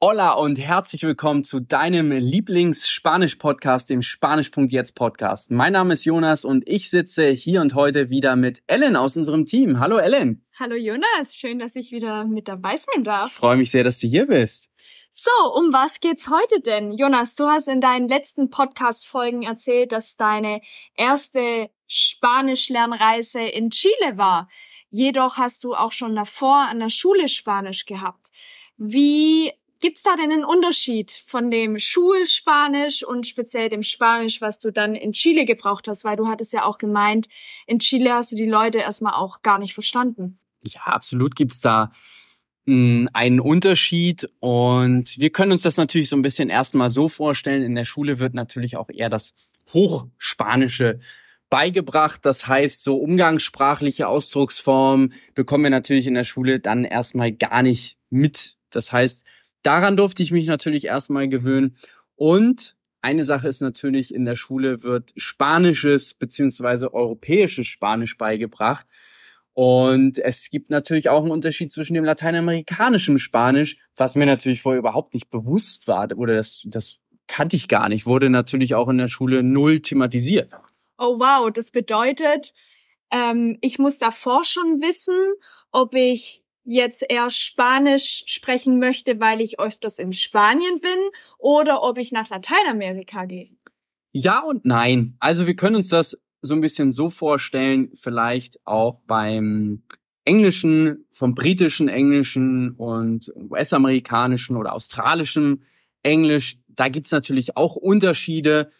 Hola und herzlich willkommen zu deinem Lieblings-Spanisch-Podcast, dem Spanisch.jetzt Podcast. Mein Name ist Jonas und ich sitze hier und heute wieder mit Ellen aus unserem Team. Hallo Ellen. Hallo Jonas, schön, dass ich wieder mit dabei sein darf. Ich freue mich sehr, dass du hier bist. So, um was geht's heute denn? Jonas, du hast in deinen letzten Podcast-Folgen erzählt, dass deine erste Spanisch-Lernreise in Chile war. Jedoch hast du auch schon davor an der Schule Spanisch gehabt. Wie Gibt's da denn einen Unterschied von dem Schulspanisch und speziell dem Spanisch, was du dann in Chile gebraucht hast? Weil du hattest ja auch gemeint, in Chile hast du die Leute erstmal auch gar nicht verstanden. Ja, absolut gibt's da hm, einen Unterschied und wir können uns das natürlich so ein bisschen erstmal so vorstellen. In der Schule wird natürlich auch eher das Hochspanische beigebracht. Das heißt, so umgangssprachliche Ausdrucksformen bekommen wir natürlich in der Schule dann erstmal gar nicht mit. Das heißt, Daran durfte ich mich natürlich erstmal gewöhnen. Und eine Sache ist natürlich, in der Schule wird spanisches beziehungsweise europäisches Spanisch beigebracht. Und es gibt natürlich auch einen Unterschied zwischen dem lateinamerikanischen Spanisch, was mir natürlich vorher überhaupt nicht bewusst war, oder das, das kannte ich gar nicht, wurde natürlich auch in der Schule null thematisiert. Oh wow, das bedeutet, ähm, ich muss davor schon wissen, ob ich jetzt eher Spanisch sprechen möchte, weil ich öfters in Spanien bin oder ob ich nach Lateinamerika gehe. Ja und nein. Also wir können uns das so ein bisschen so vorstellen, vielleicht auch beim Englischen, vom britischen Englischen und US-amerikanischen oder australischen Englisch. Da gibt's natürlich auch Unterschiede,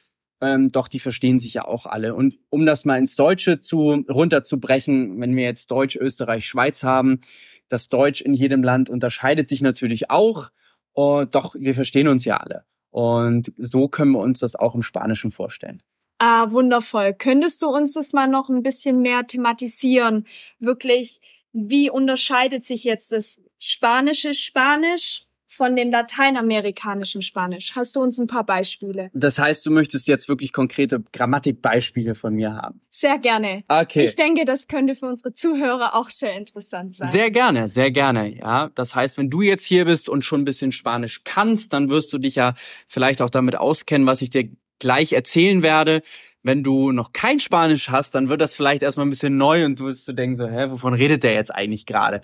ähm, doch die verstehen sich ja auch alle. Und um das mal ins Deutsche zu runterzubrechen, wenn wir jetzt Deutsch, Österreich, Schweiz haben, das Deutsch in jedem Land unterscheidet sich natürlich auch, und doch wir verstehen uns ja alle. Und so können wir uns das auch im Spanischen vorstellen. Ah, wundervoll. Könntest du uns das mal noch ein bisschen mehr thematisieren? Wirklich, wie unterscheidet sich jetzt das spanische Spanisch von dem lateinamerikanischen Spanisch. Hast du uns ein paar Beispiele? Das heißt, du möchtest jetzt wirklich konkrete Grammatikbeispiele von mir haben? Sehr gerne. Okay. Ich denke, das könnte für unsere Zuhörer auch sehr interessant sein. Sehr gerne, sehr gerne, ja. Das heißt, wenn du jetzt hier bist und schon ein bisschen Spanisch kannst, dann wirst du dich ja vielleicht auch damit auskennen, was ich dir gleich erzählen werde. Wenn du noch kein Spanisch hast, dann wird das vielleicht erstmal ein bisschen neu und du wirst du denken so, hä, wovon redet der jetzt eigentlich gerade?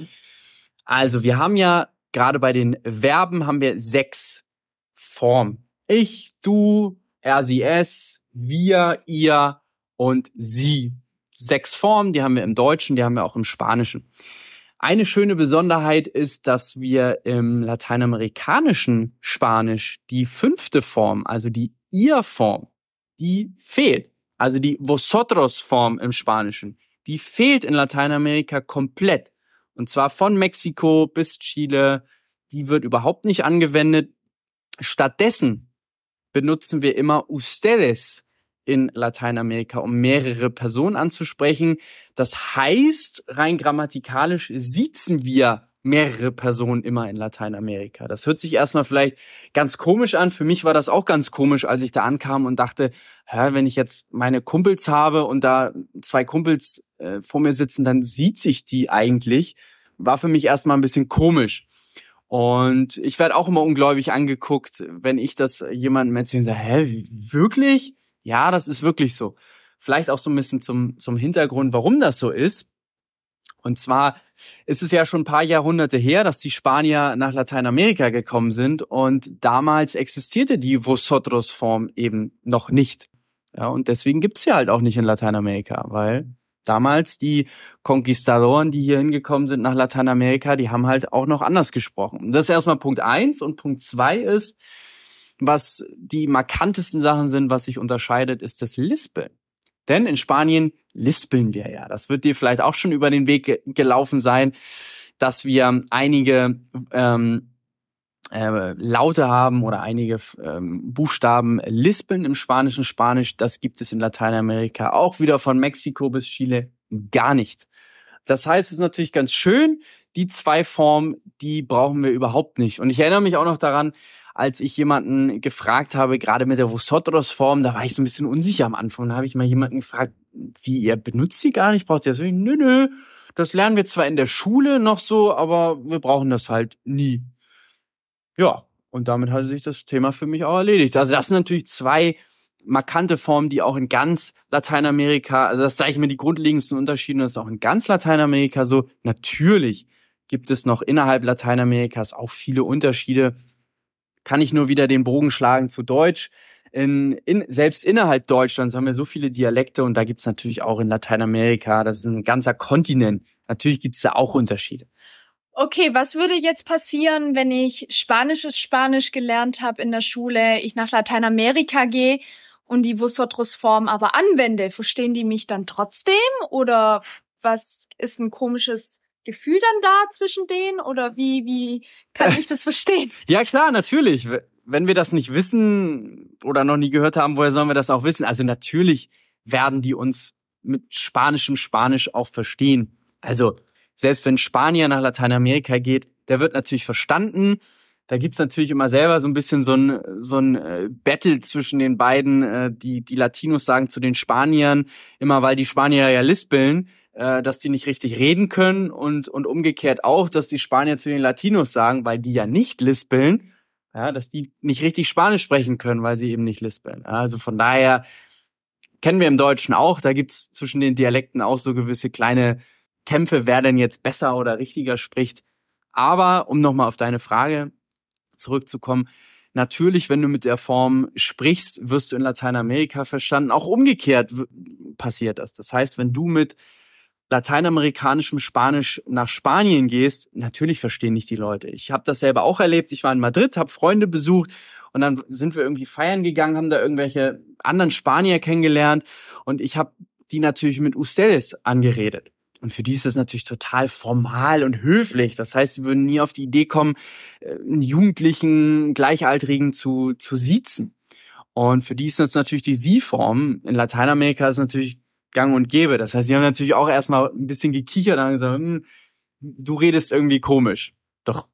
Also, wir haben ja gerade bei den Verben haben wir sechs Formen. Ich, du, er, sie, es, wir, ihr und sie. Sechs Formen, die haben wir im Deutschen, die haben wir auch im Spanischen. Eine schöne Besonderheit ist, dass wir im lateinamerikanischen Spanisch die fünfte Form, also die ihr-Form, die fehlt. Also die vosotros-Form im Spanischen, die fehlt in Lateinamerika komplett. Und zwar von Mexiko bis Chile. Die wird überhaupt nicht angewendet. Stattdessen benutzen wir immer ustedes in Lateinamerika, um mehrere Personen anzusprechen. Das heißt, rein grammatikalisch siezen wir mehrere Personen immer in Lateinamerika. Das hört sich erstmal vielleicht ganz komisch an. Für mich war das auch ganz komisch, als ich da ankam und dachte, hä, wenn ich jetzt meine Kumpels habe und da zwei Kumpels äh, vor mir sitzen, dann sieht sich die eigentlich war für mich erstmal ein bisschen komisch. Und ich werde auch immer ungläubig angeguckt, wenn ich das jemandem erzähle und sage, hä, wirklich? Ja, das ist wirklich so. Vielleicht auch so ein bisschen zum, zum Hintergrund, warum das so ist. Und zwar ist es ja schon ein paar Jahrhunderte her, dass die Spanier nach Lateinamerika gekommen sind und damals existierte die Vosotros-Form eben noch nicht. Ja, und deswegen gibt's sie halt auch nicht in Lateinamerika, weil damals die Conquistadoren, die hier hingekommen sind nach Lateinamerika, die haben halt auch noch anders gesprochen. Das ist erstmal Punkt eins und Punkt zwei ist, was die markantesten Sachen sind, was sich unterscheidet, ist das Lispeln. Denn in Spanien lispeln wir ja. Das wird dir vielleicht auch schon über den Weg ge gelaufen sein, dass wir einige ähm, äh, Laute haben oder einige ähm, Buchstaben lispeln im spanischen Spanisch. Das gibt es in Lateinamerika auch wieder von Mexiko bis Chile gar nicht. Das heißt, es ist natürlich ganz schön, die zwei Formen, die brauchen wir überhaupt nicht. Und ich erinnere mich auch noch daran, als ich jemanden gefragt habe, gerade mit der Vosotros-Form, da war ich so ein bisschen unsicher am Anfang. Da habe ich mal jemanden gefragt, wie, ihr benutzt sie gar nicht? Braucht ihr das? Nö, nö, das lernen wir zwar in der Schule noch so, aber wir brauchen das halt nie. Ja, Und damit hat sich das Thema für mich auch erledigt. Also das sind natürlich zwei markante Formen, die auch in ganz Lateinamerika, also das zeigen mir die grundlegendsten Unterschiede, das ist auch in ganz Lateinamerika so. Natürlich gibt es noch innerhalb Lateinamerikas auch viele Unterschiede. Kann ich nur wieder den Bogen schlagen zu Deutsch. In, in, selbst innerhalb Deutschlands haben wir so viele Dialekte und da gibt's natürlich auch in Lateinamerika, das ist ein ganzer Kontinent. Natürlich gibt's da auch Unterschiede. Okay, was würde jetzt passieren, wenn ich spanisches Spanisch gelernt habe in der Schule, ich nach Lateinamerika gehe und die Vosotros-Form aber anwende? Verstehen die mich dann trotzdem? Oder was ist ein komisches Gefühl dann da zwischen denen? Oder wie, wie kann ich das verstehen? ja, klar, natürlich. Wenn wir das nicht wissen oder noch nie gehört haben, woher sollen wir das auch wissen? Also natürlich werden die uns mit spanischem Spanisch auch verstehen. Also selbst wenn Spanier nach Lateinamerika geht, der wird natürlich verstanden. Da gibt's natürlich immer selber so ein bisschen so ein, so ein äh, Battle zwischen den beiden. Äh, die, die Latinos sagen zu den Spaniern, immer weil die Spanier ja lispeln, äh, dass die nicht richtig reden können und, und umgekehrt auch, dass die Spanier zu den Latinos sagen, weil die ja nicht lispeln, ja, dass die nicht richtig Spanisch sprechen können, weil sie eben nicht lispeln. Also von daher kennen wir im Deutschen auch, da gibt's zwischen den Dialekten auch so gewisse kleine Kämpfe, wer denn jetzt besser oder richtiger spricht. Aber um nochmal auf deine Frage zurückzukommen, natürlich, wenn du mit der Form sprichst, wirst du in Lateinamerika verstanden. Auch umgekehrt passiert das. Das heißt, wenn du mit lateinamerikanischem Spanisch nach Spanien gehst, natürlich verstehen nicht die Leute. Ich habe das selber auch erlebt. Ich war in Madrid, habe Freunde besucht und dann sind wir irgendwie feiern gegangen, haben da irgendwelche anderen Spanier kennengelernt und ich habe die natürlich mit Ustedes angeredet. Und für die ist das natürlich total formal und höflich. Das heißt, sie würden nie auf die Idee kommen, äh, einen Jugendlichen, Gleichaltrigen zu, zu siezen. Und für die ist das natürlich die Sie-Form. In Lateinamerika ist natürlich gang und gäbe. Das heißt, sie haben natürlich auch erstmal ein bisschen gekichert und gesagt, hm, du redest irgendwie komisch. Doch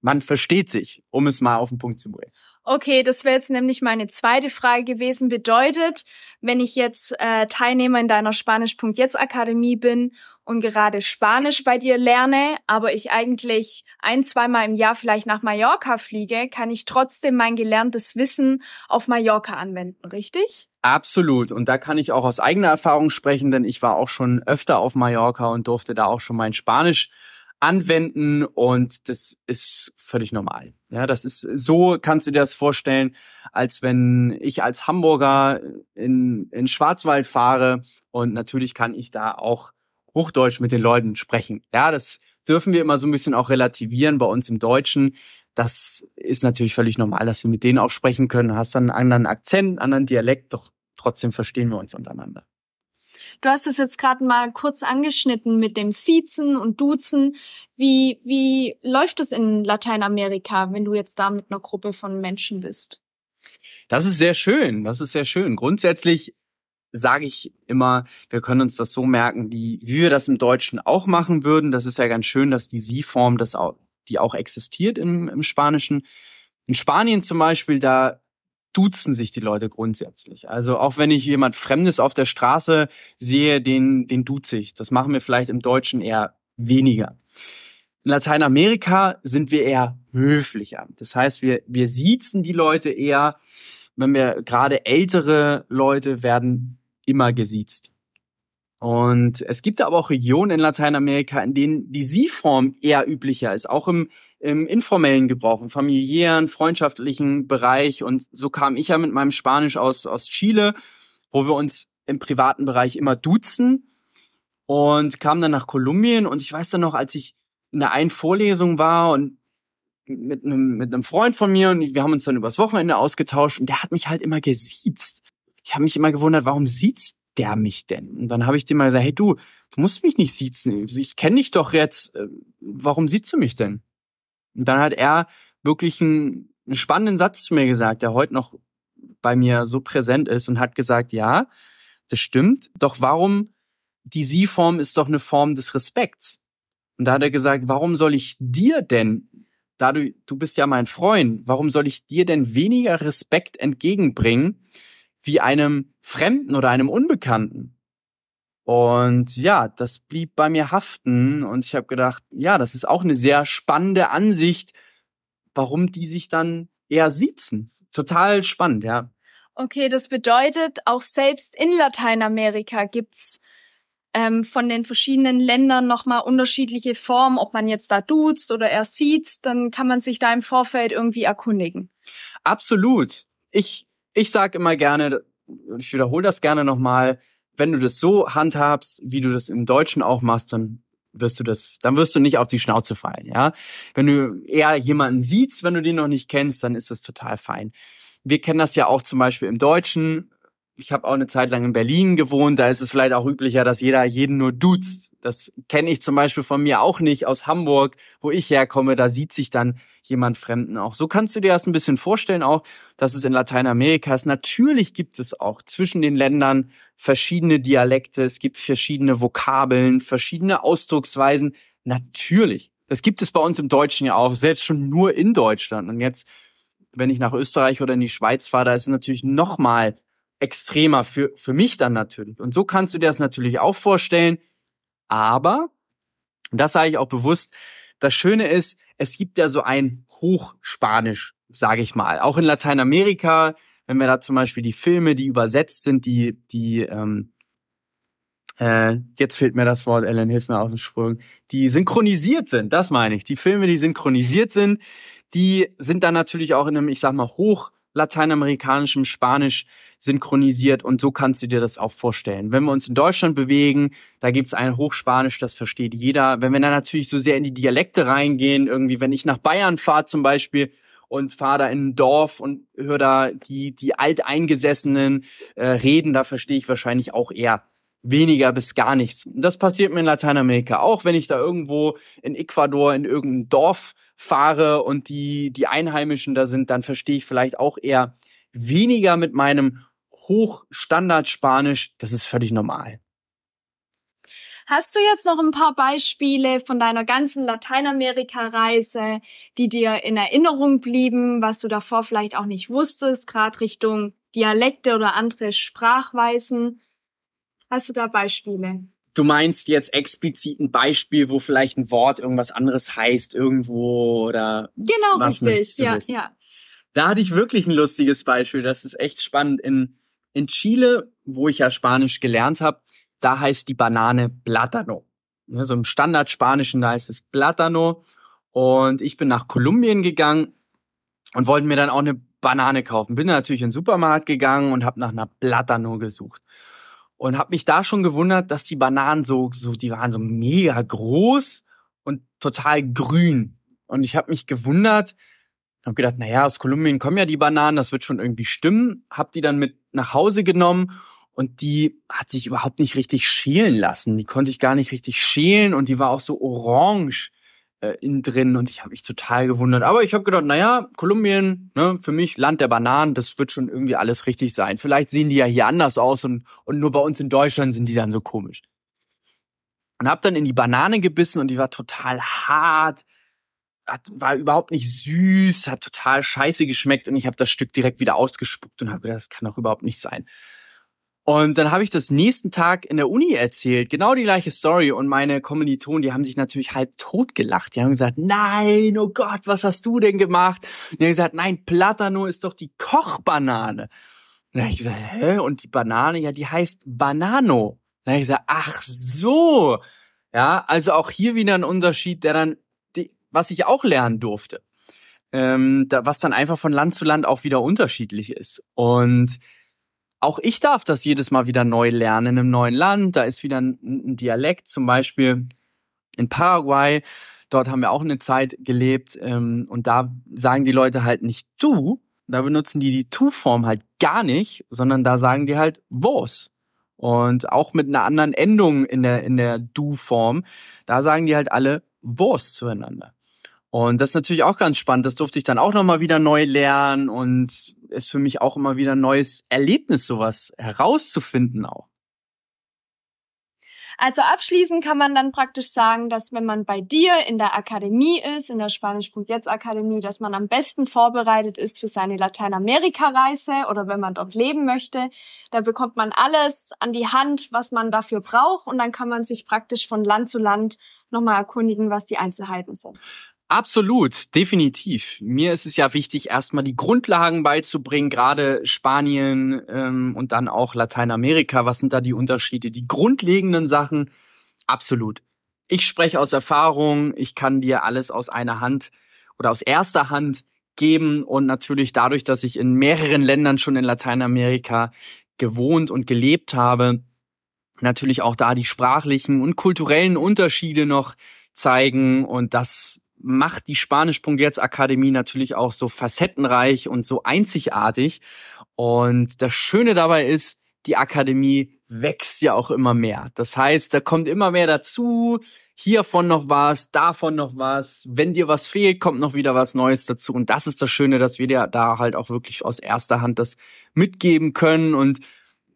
man versteht sich, um es mal auf den Punkt zu bringen. Okay, das wäre jetzt nämlich meine zweite Frage gewesen. Bedeutet, wenn ich jetzt äh, Teilnehmer in deiner Spanisch.jetzt Akademie bin und gerade Spanisch bei dir lerne, aber ich eigentlich ein, zweimal im Jahr vielleicht nach Mallorca fliege, kann ich trotzdem mein gelerntes Wissen auf Mallorca anwenden, richtig? Absolut. Und da kann ich auch aus eigener Erfahrung sprechen, denn ich war auch schon öfter auf Mallorca und durfte da auch schon mein Spanisch anwenden und das ist völlig normal. Ja, das ist so kannst du dir das vorstellen, als wenn ich als Hamburger in, in Schwarzwald fahre und natürlich kann ich da auch Hochdeutsch mit den Leuten sprechen. Ja, das dürfen wir immer so ein bisschen auch relativieren bei uns im Deutschen. Das ist natürlich völlig normal, dass wir mit denen auch sprechen können. Du hast dann einen anderen Akzent, einen anderen Dialekt, doch trotzdem verstehen wir uns untereinander. Du hast es jetzt gerade mal kurz angeschnitten mit dem Siezen und Duzen. Wie, wie läuft es in Lateinamerika, wenn du jetzt da mit einer Gruppe von Menschen bist? Das ist sehr schön. Das ist sehr schön. Grundsätzlich sage ich immer, wir können uns das so merken, wie, wir das im Deutschen auch machen würden. Das ist ja ganz schön, dass die Sie-Form, das auch, die auch existiert im, im Spanischen. In Spanien zum Beispiel, da duzen sich die Leute grundsätzlich. Also auch wenn ich jemand Fremdes auf der Straße sehe, den, den duze ich. Das machen wir vielleicht im Deutschen eher weniger. In Lateinamerika sind wir eher höflicher. Das heißt, wir, wir siezen die Leute eher, wenn wir gerade ältere Leute werden immer gesiezt. Und es gibt aber auch Regionen in Lateinamerika, in denen die Sie-Form eher üblicher ist, auch im, im informellen Gebrauch, im familiären, freundschaftlichen Bereich. Und so kam ich ja mit meinem Spanisch aus, aus Chile, wo wir uns im privaten Bereich immer duzen und kam dann nach Kolumbien. Und ich weiß dann noch, als ich in der einen Vorlesung war und mit einem, mit einem Freund von mir und wir haben uns dann übers Wochenende ausgetauscht und der hat mich halt immer gesiezt ich habe mich immer gewundert, warum sieht's der mich denn? Und dann habe ich dem mal gesagt, hey du, du musst mich nicht siezen. Ich kenne dich doch jetzt. Äh, warum siehst du mich denn? Und dann hat er wirklich einen, einen spannenden Satz zu mir gesagt, der heute noch bei mir so präsent ist und hat gesagt, ja, das stimmt. Doch warum die Sie-Form ist doch eine Form des Respekts. Und da hat er gesagt, warum soll ich dir denn, da du, du bist ja mein Freund, warum soll ich dir denn weniger Respekt entgegenbringen, wie einem Fremden oder einem Unbekannten. Und ja, das blieb bei mir haften und ich habe gedacht, ja, das ist auch eine sehr spannende Ansicht warum die sich dann eher siezen. Total spannend, ja. Okay, das bedeutet, auch selbst in Lateinamerika gibt's ähm, von den verschiedenen Ländern nochmal unterschiedliche Formen, ob man jetzt da duzt oder er sieht, dann kann man sich da im Vorfeld irgendwie erkundigen. Absolut. Ich, ich sag immer gerne, ich wiederhole das gerne nochmal, wenn du das so handhabst, wie du das im Deutschen auch machst, dann wirst du das, dann wirst du nicht auf die Schnauze fallen, ja. Wenn du eher jemanden siehst, wenn du den noch nicht kennst, dann ist das total fein. Wir kennen das ja auch zum Beispiel im Deutschen ich habe auch eine Zeit lang in Berlin gewohnt, da ist es vielleicht auch üblicher, dass jeder jeden nur duzt. Das kenne ich zum Beispiel von mir auch nicht aus Hamburg, wo ich herkomme, da sieht sich dann jemand Fremden auch. So kannst du dir das ein bisschen vorstellen auch, dass es in Lateinamerika ist. Natürlich gibt es auch zwischen den Ländern verschiedene Dialekte, es gibt verschiedene Vokabeln, verschiedene Ausdrucksweisen. Natürlich. Das gibt es bei uns im Deutschen ja auch, selbst schon nur in Deutschland. Und jetzt, wenn ich nach Österreich oder in die Schweiz fahre, da ist es natürlich noch mal extremer für, für mich dann natürlich. Und so kannst du dir das natürlich auch vorstellen. Aber, und das sage ich auch bewusst, das Schöne ist, es gibt ja so ein Hochspanisch, sage ich mal. Auch in Lateinamerika, wenn wir da zum Beispiel die Filme, die übersetzt sind, die, die, ähm, äh, jetzt fehlt mir das Wort, Ellen, hilf mir auf den Sprung, die synchronisiert sind, das meine ich. Die Filme, die synchronisiert sind, die sind dann natürlich auch in einem, ich sag mal, hoch lateinamerikanischem Spanisch synchronisiert und so kannst du dir das auch vorstellen. Wenn wir uns in Deutschland bewegen, da gibt's ein Hochspanisch, das versteht jeder. Wenn wir dann natürlich so sehr in die Dialekte reingehen, irgendwie, wenn ich nach Bayern fahre zum Beispiel und fahre da in ein Dorf und höre da die, die Alteingesessenen äh, reden, da verstehe ich wahrscheinlich auch eher weniger bis gar nichts. Das passiert mir in Lateinamerika auch, wenn ich da irgendwo in Ecuador in irgendein Dorf fahre und die, die Einheimischen da sind, dann verstehe ich vielleicht auch eher weniger mit meinem Hochstandard-Spanisch. Das ist völlig normal. Hast du jetzt noch ein paar Beispiele von deiner ganzen Lateinamerika-Reise, die dir in Erinnerung blieben, was du davor vielleicht auch nicht wusstest, gerade Richtung Dialekte oder andere Sprachweisen? Hast du da Beispiele? Du meinst jetzt explizit ein Beispiel, wo vielleicht ein Wort irgendwas anderes heißt irgendwo oder Genau, was richtig. Ja, wissen? ja. Da hatte ich wirklich ein lustiges Beispiel. Das ist echt spannend. In, in Chile, wo ich ja Spanisch gelernt habe, da heißt die Banane Plátano. Ja, so im Standardspanischen, da heißt es Plátano. Und ich bin nach Kolumbien gegangen und wollte mir dann auch eine Banane kaufen. Bin natürlich in den Supermarkt gegangen und habe nach einer Plátano gesucht und habe mich da schon gewundert, dass die Bananen so so die waren so mega groß und total grün. Und ich habe mich gewundert, habe gedacht, na ja, aus Kolumbien kommen ja die Bananen, das wird schon irgendwie stimmen, habe die dann mit nach Hause genommen und die hat sich überhaupt nicht richtig schälen lassen. Die konnte ich gar nicht richtig schälen und die war auch so orange äh, innen drin und ich habe mich total gewundert. Aber ich habe gedacht, naja, Kolumbien, ne, für mich Land der Bananen, das wird schon irgendwie alles richtig sein. Vielleicht sehen die ja hier anders aus und, und nur bei uns in Deutschland sind die dann so komisch. Und hab dann in die Banane gebissen und die war total hart, hat, war überhaupt nicht süß, hat total scheiße geschmeckt und ich habe das Stück direkt wieder ausgespuckt und habe gedacht, das kann doch überhaupt nicht sein. Und dann habe ich das nächsten Tag in der Uni erzählt, genau die gleiche Story. Und meine Kommilitonen, die haben sich natürlich halb tot gelacht. Die haben gesagt, nein, oh Gott, was hast du denn gemacht? Und die haben gesagt, nein, Platano ist doch die Kochbanane. Und dann habe ich gesagt, hä? Und die Banane, ja, die heißt Banano. Dann habe ich gesagt, ach so. Ja, also auch hier wieder ein Unterschied, der dann, die, was ich auch lernen durfte. Ähm, da, was dann einfach von Land zu Land auch wieder unterschiedlich ist. Und auch ich darf das jedes Mal wieder neu lernen in einem neuen Land. Da ist wieder ein, Dialekt, zum Beispiel in Paraguay. Dort haben wir auch eine Zeit gelebt ähm, und da sagen die Leute halt nicht du, da benutzen die die Tu-Form halt gar nicht, sondern da sagen die halt vos. Und auch mit einer anderen Endung in der in der Du-Form, da sagen die halt alle vos zueinander. Und das ist natürlich auch ganz spannend. Das durfte ich dann auch nochmal wieder neu lernen und ist für mich auch immer wieder ein neues Erlebnis, sowas herauszufinden auch. Also abschließend kann man dann praktisch sagen, dass wenn man bei dir in der Akademie ist, in der Spanisch.jetzt Akademie, dass man am besten vorbereitet ist für seine Lateinamerika-Reise oder wenn man dort leben möchte. Da bekommt man alles an die Hand, was man dafür braucht und dann kann man sich praktisch von Land zu Land nochmal erkundigen, was die Einzelheiten sind. Absolut, definitiv. Mir ist es ja wichtig, erstmal die Grundlagen beizubringen, gerade Spanien ähm, und dann auch Lateinamerika. Was sind da die Unterschiede? Die grundlegenden Sachen, absolut. Ich spreche aus Erfahrung, ich kann dir alles aus einer Hand oder aus erster Hand geben und natürlich dadurch, dass ich in mehreren Ländern schon in Lateinamerika gewohnt und gelebt habe, natürlich auch da die sprachlichen und kulturellen Unterschiede noch zeigen und das macht die Spanisch.jetzt Akademie natürlich auch so facettenreich und so einzigartig. Und das Schöne dabei ist, die Akademie wächst ja auch immer mehr. Das heißt, da kommt immer mehr dazu. Hiervon noch was, davon noch was. Wenn dir was fehlt, kommt noch wieder was Neues dazu. Und das ist das Schöne, dass wir dir da halt auch wirklich aus erster Hand das mitgeben können. Und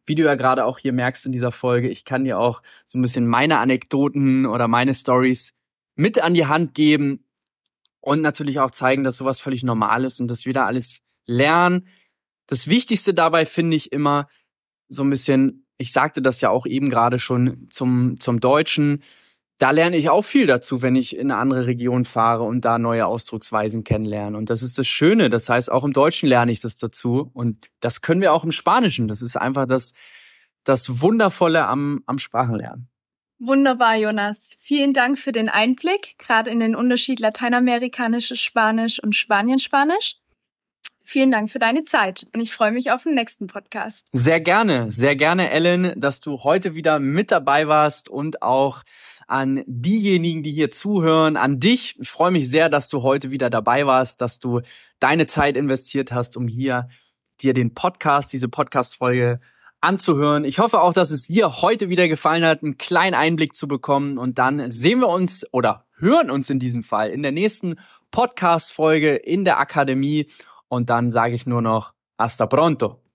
wie du ja gerade auch hier merkst in dieser Folge, ich kann dir auch so ein bisschen meine Anekdoten oder meine Stories mit an die Hand geben, und natürlich auch zeigen, dass sowas völlig normal ist und dass wir da alles lernen. Das Wichtigste dabei finde ich immer so ein bisschen, ich sagte das ja auch eben gerade schon zum, zum Deutschen, da lerne ich auch viel dazu, wenn ich in eine andere Region fahre und da neue Ausdrucksweisen kennenlerne. Und das ist das Schöne. Das heißt, auch im Deutschen lerne ich das dazu. Und das können wir auch im Spanischen. Das ist einfach das, das Wundervolle am, am Sprachenlernen. Wunderbar, Jonas. Vielen Dank für den Einblick, gerade in den Unterschied lateinamerikanisches Spanisch und Spanienspanisch. Vielen Dank für deine Zeit und ich freue mich auf den nächsten Podcast. Sehr gerne, sehr gerne, Ellen, dass du heute wieder mit dabei warst und auch an diejenigen, die hier zuhören, an dich. Ich freue mich sehr, dass du heute wieder dabei warst, dass du deine Zeit investiert hast, um hier dir den Podcast, diese Podcast-Folge anzuhören. Ich hoffe auch, dass es dir heute wieder gefallen hat, einen kleinen Einblick zu bekommen. Und dann sehen wir uns oder hören uns in diesem Fall in der nächsten Podcast-Folge in der Akademie. Und dann sage ich nur noch hasta pronto.